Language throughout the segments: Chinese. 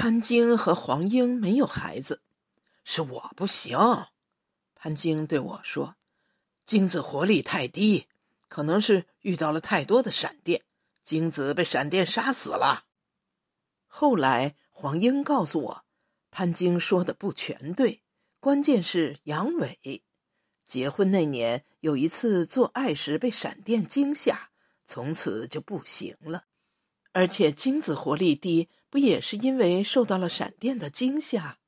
潘晶和黄英没有孩子，是我不行。潘晶对我说：“精子活力太低，可能是遇到了太多的闪电，精子被闪电杀死了。”后来黄英告诉我，潘晶说的不全对，关键是阳痿。结婚那年有一次做爱时被闪电惊吓，从此就不行了。而且精子活力低，不也是因为受到了闪电的惊吓？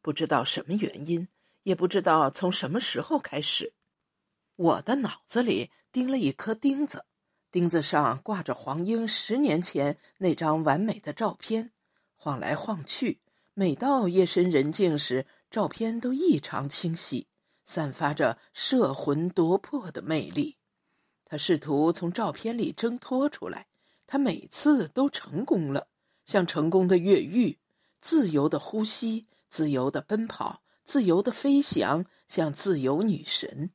不知道什么原因。也不知道从什么时候开始，我的脑子里钉了一颗钉子，钉子上挂着黄英十年前那张完美的照片，晃来晃去，每到夜深人静时，照片都异常清晰，散发着摄魂夺魄的魅力。他试图从照片里挣脱出来，他每次都成功了，像成功的越狱，自由的呼吸，自由的奔跑。自由的飞翔，像自由女神。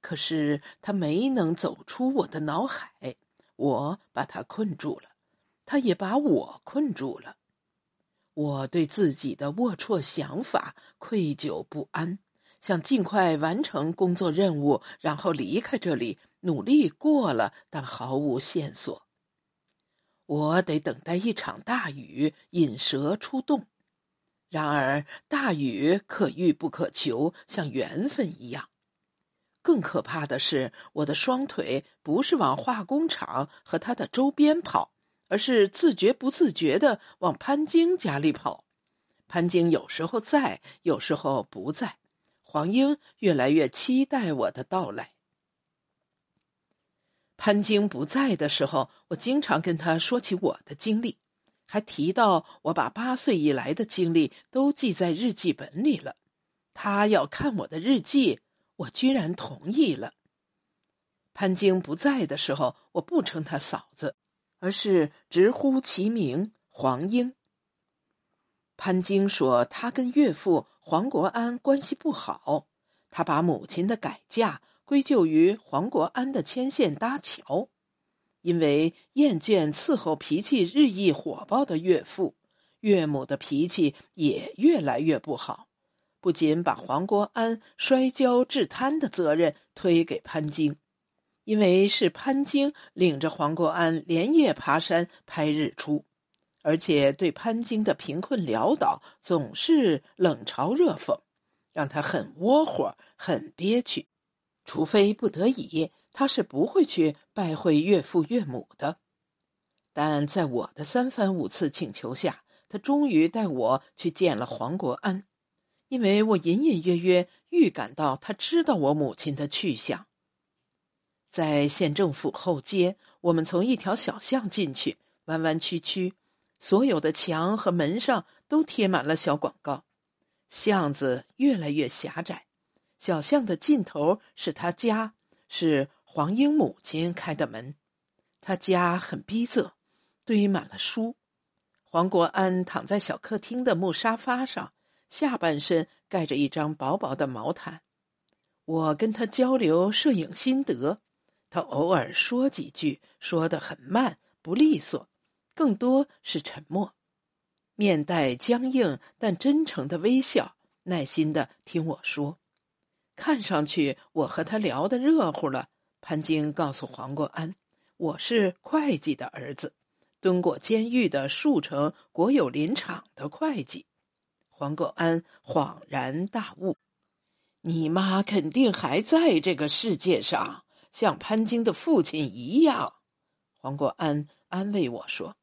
可是他没能走出我的脑海，我把他困住了，他也把我困住了。我对自己的龌龊想法愧疚不安，想尽快完成工作任务，然后离开这里。努力过了，但毫无线索。我得等待一场大雨，引蛇出洞。然而，大雨可遇不可求，像缘分一样。更可怕的是，我的双腿不是往化工厂和他的周边跑，而是自觉不自觉的往潘晶家里跑。潘晶有时候在，有时候不在。黄英越来越期待我的到来。潘晶不在的时候，我经常跟他说起我的经历。还提到我把八岁以来的经历都记在日记本里了，他要看我的日记，我居然同意了。潘晶不在的时候，我不称他嫂子，而是直呼其名黄英。潘晶说他跟岳父黄国安关系不好，他把母亲的改嫁归咎于黄国安的牵线搭桥。因为厌倦伺候脾气日益火爆的岳父，岳母的脾气也越来越不好。不仅把黄国安摔跤致瘫的责任推给潘京，因为是潘京领着黄国安连夜爬山拍日出，而且对潘京的贫困潦倒总是冷嘲热讽，让他很窝火、很憋屈。除非不得已。他是不会去拜会岳父岳母的，但在我的三番五次请求下，他终于带我去见了黄国安，因为我隐隐约约预感到他知道我母亲的去向。在县政府后街，我们从一条小巷进去，弯弯曲曲，所有的墙和门上都贴满了小广告。巷子越来越狭窄，小巷的尽头是他家，是。黄英母亲开的门，他家很逼仄，堆满了书。黄国安躺在小客厅的木沙发上，下半身盖着一张薄薄的毛毯。我跟他交流摄影心得，他偶尔说几句，说得很慢不利索，更多是沉默，面带僵硬但真诚的微笑，耐心的听我说。看上去我和他聊得热乎了。潘京告诉黄国安：“我是会计的儿子，蹲过监狱的树城国有林场的会计。”黄国安恍然大悟：“你妈肯定还在这个世界上，像潘京的父亲一样。”黄国安安慰我说：“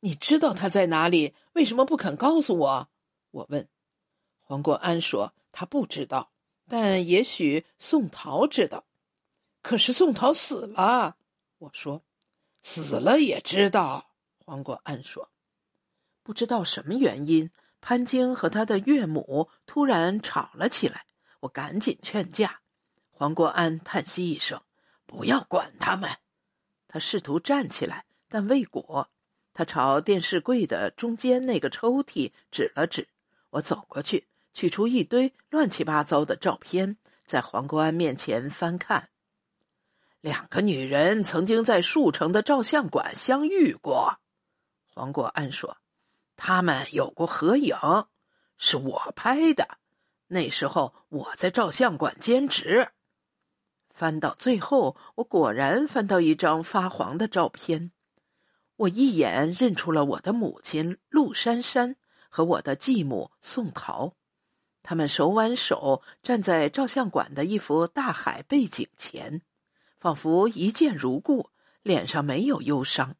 你知道他在哪里？为什么不肯告诉我？”我问。黄国安说：“他不知道，但也许宋桃知道。”可是宋桃死了，我说，死了也知道。黄国安说，不知道什么原因，潘京和他的岳母突然吵了起来。我赶紧劝架，黄国安叹息一声：“不要管他们。”他试图站起来，但未果。他朝电视柜的中间那个抽屉指了指。我走过去，取出一堆乱七八糟的照片，在黄国安面前翻看。两个女人曾经在树城的照相馆相遇过，黄国安说：“他们有过合影，是我拍的。那时候我在照相馆兼职。翻到最后，我果然翻到一张发黄的照片。我一眼认出了我的母亲陆珊珊和我的继母宋桃，他们手挽手站在照相馆的一幅大海背景前，仿佛一见如故，脸上没有忧伤。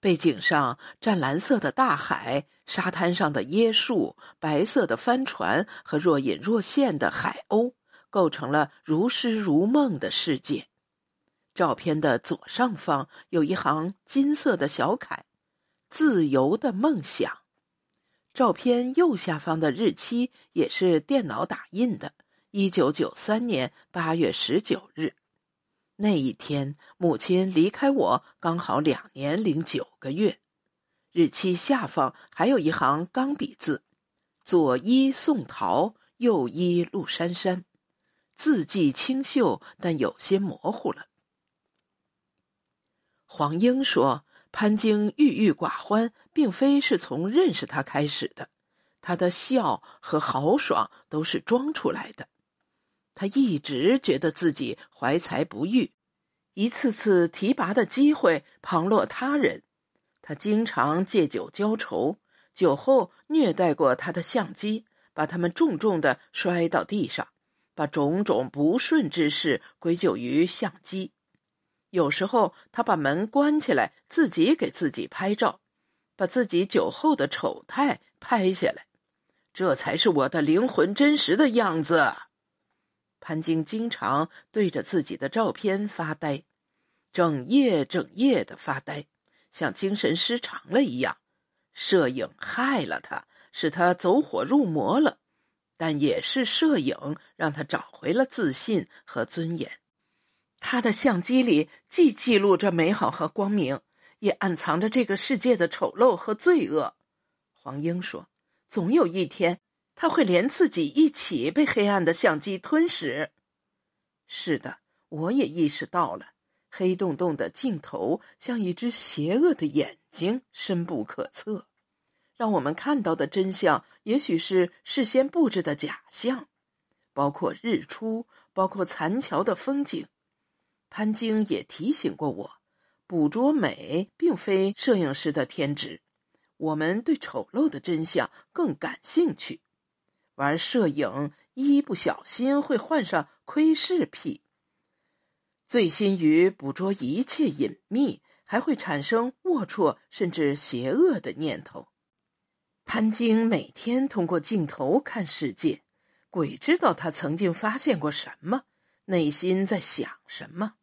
背景上湛蓝色的大海，沙滩上的椰树，白色的帆船和若隐若现的海鸥，构成了如诗如梦的世界。照片的左上方有一行金色的小楷：“自由的梦想。”照片右下方的日期也是电脑打印的，一九九三年八月十九日。那一天，母亲离开我刚好两年零九个月。日期下方还有一行钢笔字：“左一宋桃，右一陆珊珊。”字迹清秀，但有些模糊了。黄英说：“潘京郁郁寡欢，并非是从认识他开始的，他的笑和豪爽都是装出来的。”他一直觉得自己怀才不遇，一次次提拔的机会旁落他人。他经常借酒浇愁，酒后虐待过他的相机，把他们重重的摔到地上，把种种不顺之事归咎于相机。有时候他把门关起来，自己给自己拍照，把自己酒后的丑态拍下来，这才是我的灵魂真实的样子。潘京经常对着自己的照片发呆，整夜整夜的发呆，像精神失常了一样。摄影害了他，使他走火入魔了，但也是摄影让他找回了自信和尊严。他的相机里既记录着美好和光明，也暗藏着这个世界的丑陋和罪恶。黄英说：“总有一天。”他会连自己一起被黑暗的相机吞噬。是的，我也意识到了，黑洞洞的镜头像一只邪恶的眼睛，深不可测。让我们看到的真相，也许是事先布置的假象，包括日出，包括残桥的风景。潘京也提醒过我，捕捉美并非摄影师的天职，我们对丑陋的真相更感兴趣。玩摄影，一不小心会患上窥视癖，醉心于捕捉一切隐秘，还会产生龌龊甚至邪恶的念头。潘京每天通过镜头看世界，鬼知道他曾经发现过什么，内心在想什么。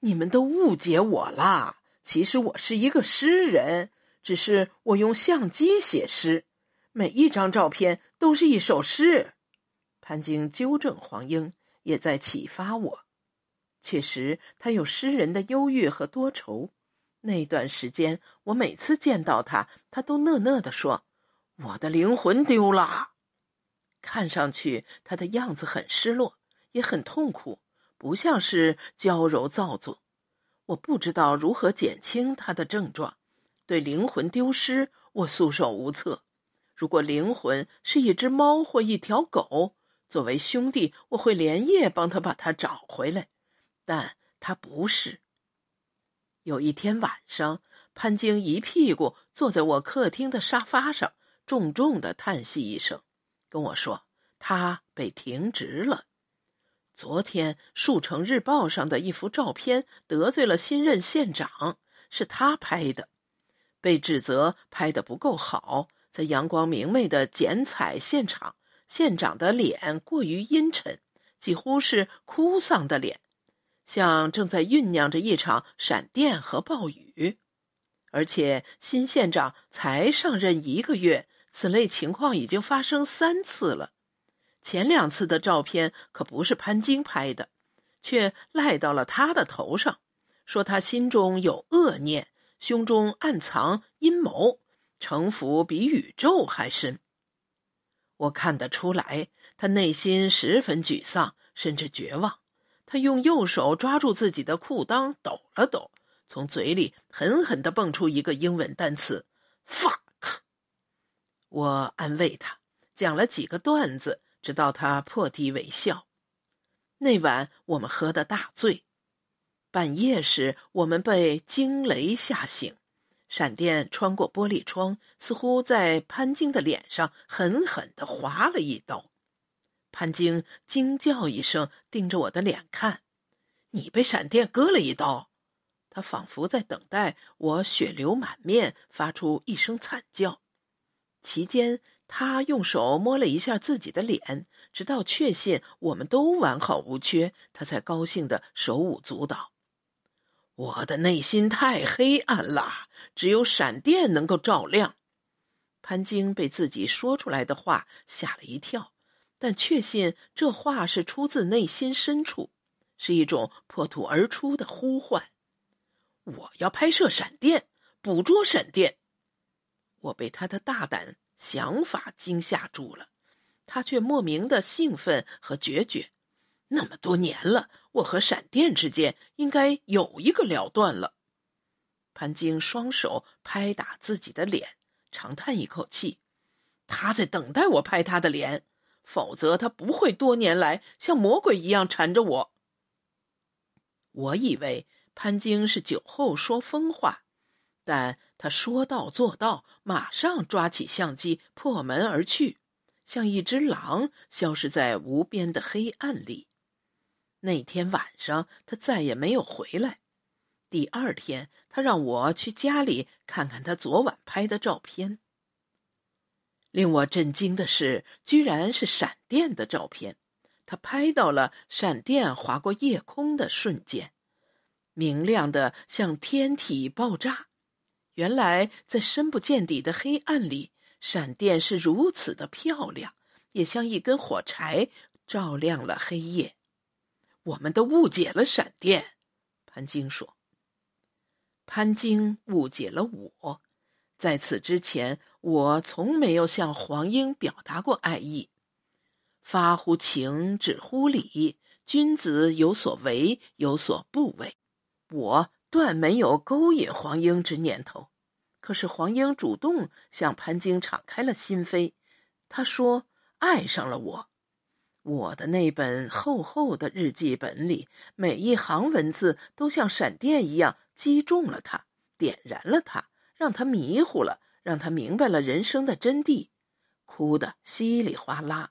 你们都误解我啦！其实我是一个诗人，只是我用相机写诗。每一张照片都是一首诗，潘京纠正黄英，也在启发我。确实，他有诗人的忧郁和多愁。那段时间，我每次见到他，他都讷讷的说：“我的灵魂丢了。”看上去他的样子很失落，也很痛苦，不像是娇柔造作。我不知道如何减轻他的症状，对灵魂丢失，我束手无策。如果灵魂是一只猫或一条狗，作为兄弟，我会连夜帮他把它找回来。但他不是。有一天晚上，潘京一屁股坐在我客厅的沙发上，重重的叹息一声，跟我说：“他被停职了。昨天《数城日报》上的一幅照片得罪了新任县长，是他拍的，被指责拍的不够好。”在阳光明媚的剪彩现场，县长的脸过于阴沉，几乎是哭丧的脸，像正在酝酿着一场闪电和暴雨。而且新县长才上任一个月，此类情况已经发生三次了。前两次的照片可不是潘金拍的，却赖到了他的头上，说他心中有恶念，胸中暗藏阴谋。城府比宇宙还深。我看得出来，他内心十分沮丧，甚至绝望。他用右手抓住自己的裤裆，抖了抖，从嘴里狠狠的蹦出一个英文单词 “fuck”。我安慰他，讲了几个段子，直到他破涕为笑。那晚我们喝得大醉，半夜时我们被惊雷吓醒，闪电穿过玻璃窗，似乎在潘金的脸上狠狠的划了一刀。潘金惊叫一声，盯着我的脸看：“你被闪电割了一刀。”他仿佛在等待我血流满面，发出一声惨叫。期间，他用手摸了一下自己的脸，直到确信我们都完好无缺，他才高兴的手舞足蹈。我的内心太黑暗了，只有闪电能够照亮。潘金被自己说出来的话吓了一跳，但确信这话是出自内心深处，是一种破土而出的呼唤。我要拍摄闪电，捕捉闪电。我被他的大胆想法惊吓住了，他却莫名的兴奋和决绝。那么多年了，我和闪电之间应该有一个了断了。潘金双手拍打自己的脸，长叹一口气。他在等待我拍他的脸，否则他不会多年来像魔鬼一样缠着我。我以为潘金是酒后说疯话。但他说到做到，马上抓起相机破门而去，像一只狼消失在无边的黑暗里。那天晚上，他再也没有回来。第二天，他让我去家里看看他昨晚拍的照片。令我震惊的是，居然是闪电的照片。他拍到了闪电划过夜空的瞬间，明亮的像天体爆炸。原来，在深不见底的黑暗里，闪电是如此的漂亮，也像一根火柴，照亮了黑夜。我们都误解了闪电，潘金说。潘金误解了我，在此之前，我从没有向黄英表达过爱意。发乎情，止乎礼，君子有所为，有所不为。我。断没有勾引黄英之念头，可是黄英主动向潘金敞开了心扉。他说：“爱上了我。”我的那本厚厚的日记本里，每一行文字都像闪电一样击中了他，点燃了他，让他迷糊了，让他明白了人生的真谛，哭得稀里哗啦。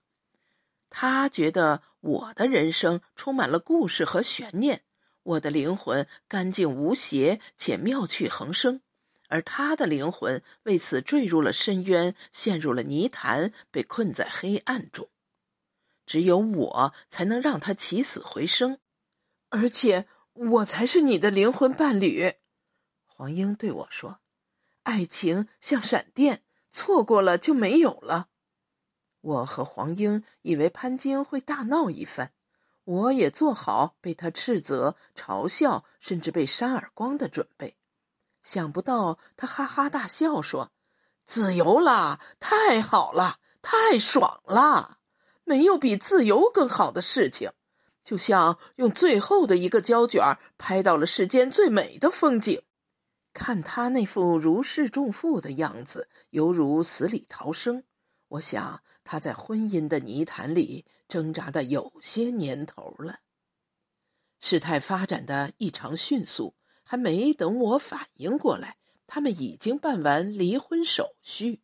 他觉得我的人生充满了故事和悬念。我的灵魂干净无邪且妙趣横生，而他的灵魂为此坠入了深渊，陷入了泥潭，被困在黑暗中。只有我才能让他起死回生，而且我才是你的灵魂伴侣。黄英对我说：“爱情像闪电，错过了就没有了。”我和黄英以为潘金会大闹一番。我也做好被他斥责、嘲笑，甚至被扇耳光的准备。想不到他哈哈大笑说：“自由啦，太好了，太爽了！没有比自由更好的事情。就像用最后的一个胶卷拍到了世间最美的风景。看他那副如释重负的样子，犹如死里逃生。我想他在婚姻的泥潭里。”挣扎的有些年头了，事态发展的异常迅速，还没等我反应过来，他们已经办完离婚手续。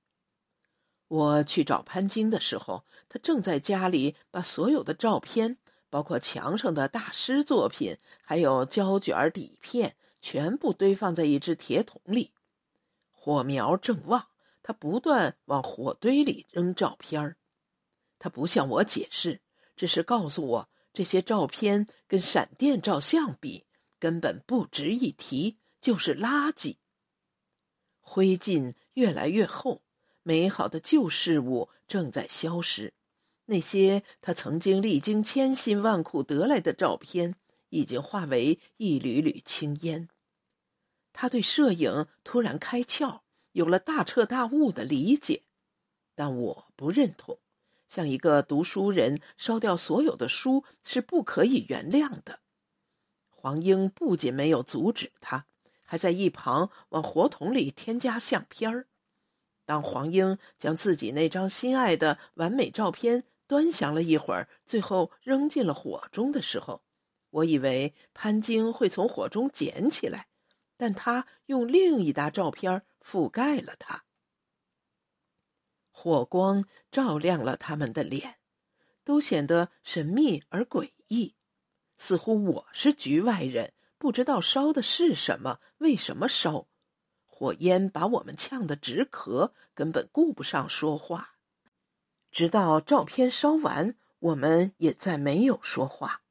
我去找潘金的时候，他正在家里把所有的照片，包括墙上的大师作品，还有胶卷底片，全部堆放在一只铁桶里。火苗正旺，他不断往火堆里扔照片儿。他不向我解释，只是告诉我这些照片跟闪电照相比，根本不值一提，就是垃圾。灰烬越来越厚，美好的旧事物正在消失。那些他曾经历经千辛万苦得来的照片，已经化为一缕缕青烟。他对摄影突然开窍，有了大彻大悟的理解，但我不认同。像一个读书人烧掉所有的书是不可以原谅的。黄英不仅没有阻止他，还在一旁往火桶里添加相片儿。当黄英将自己那张心爱的完美照片端详了一会儿，最后扔进了火中的时候，我以为潘晶会从火中捡起来，但他用另一沓照片覆盖了它。火光照亮了他们的脸，都显得神秘而诡异，似乎我是局外人，不知道烧的是什么，为什么烧。火焰把我们呛得直咳，根本顾不上说话。直到照片烧完，我们也再没有说话。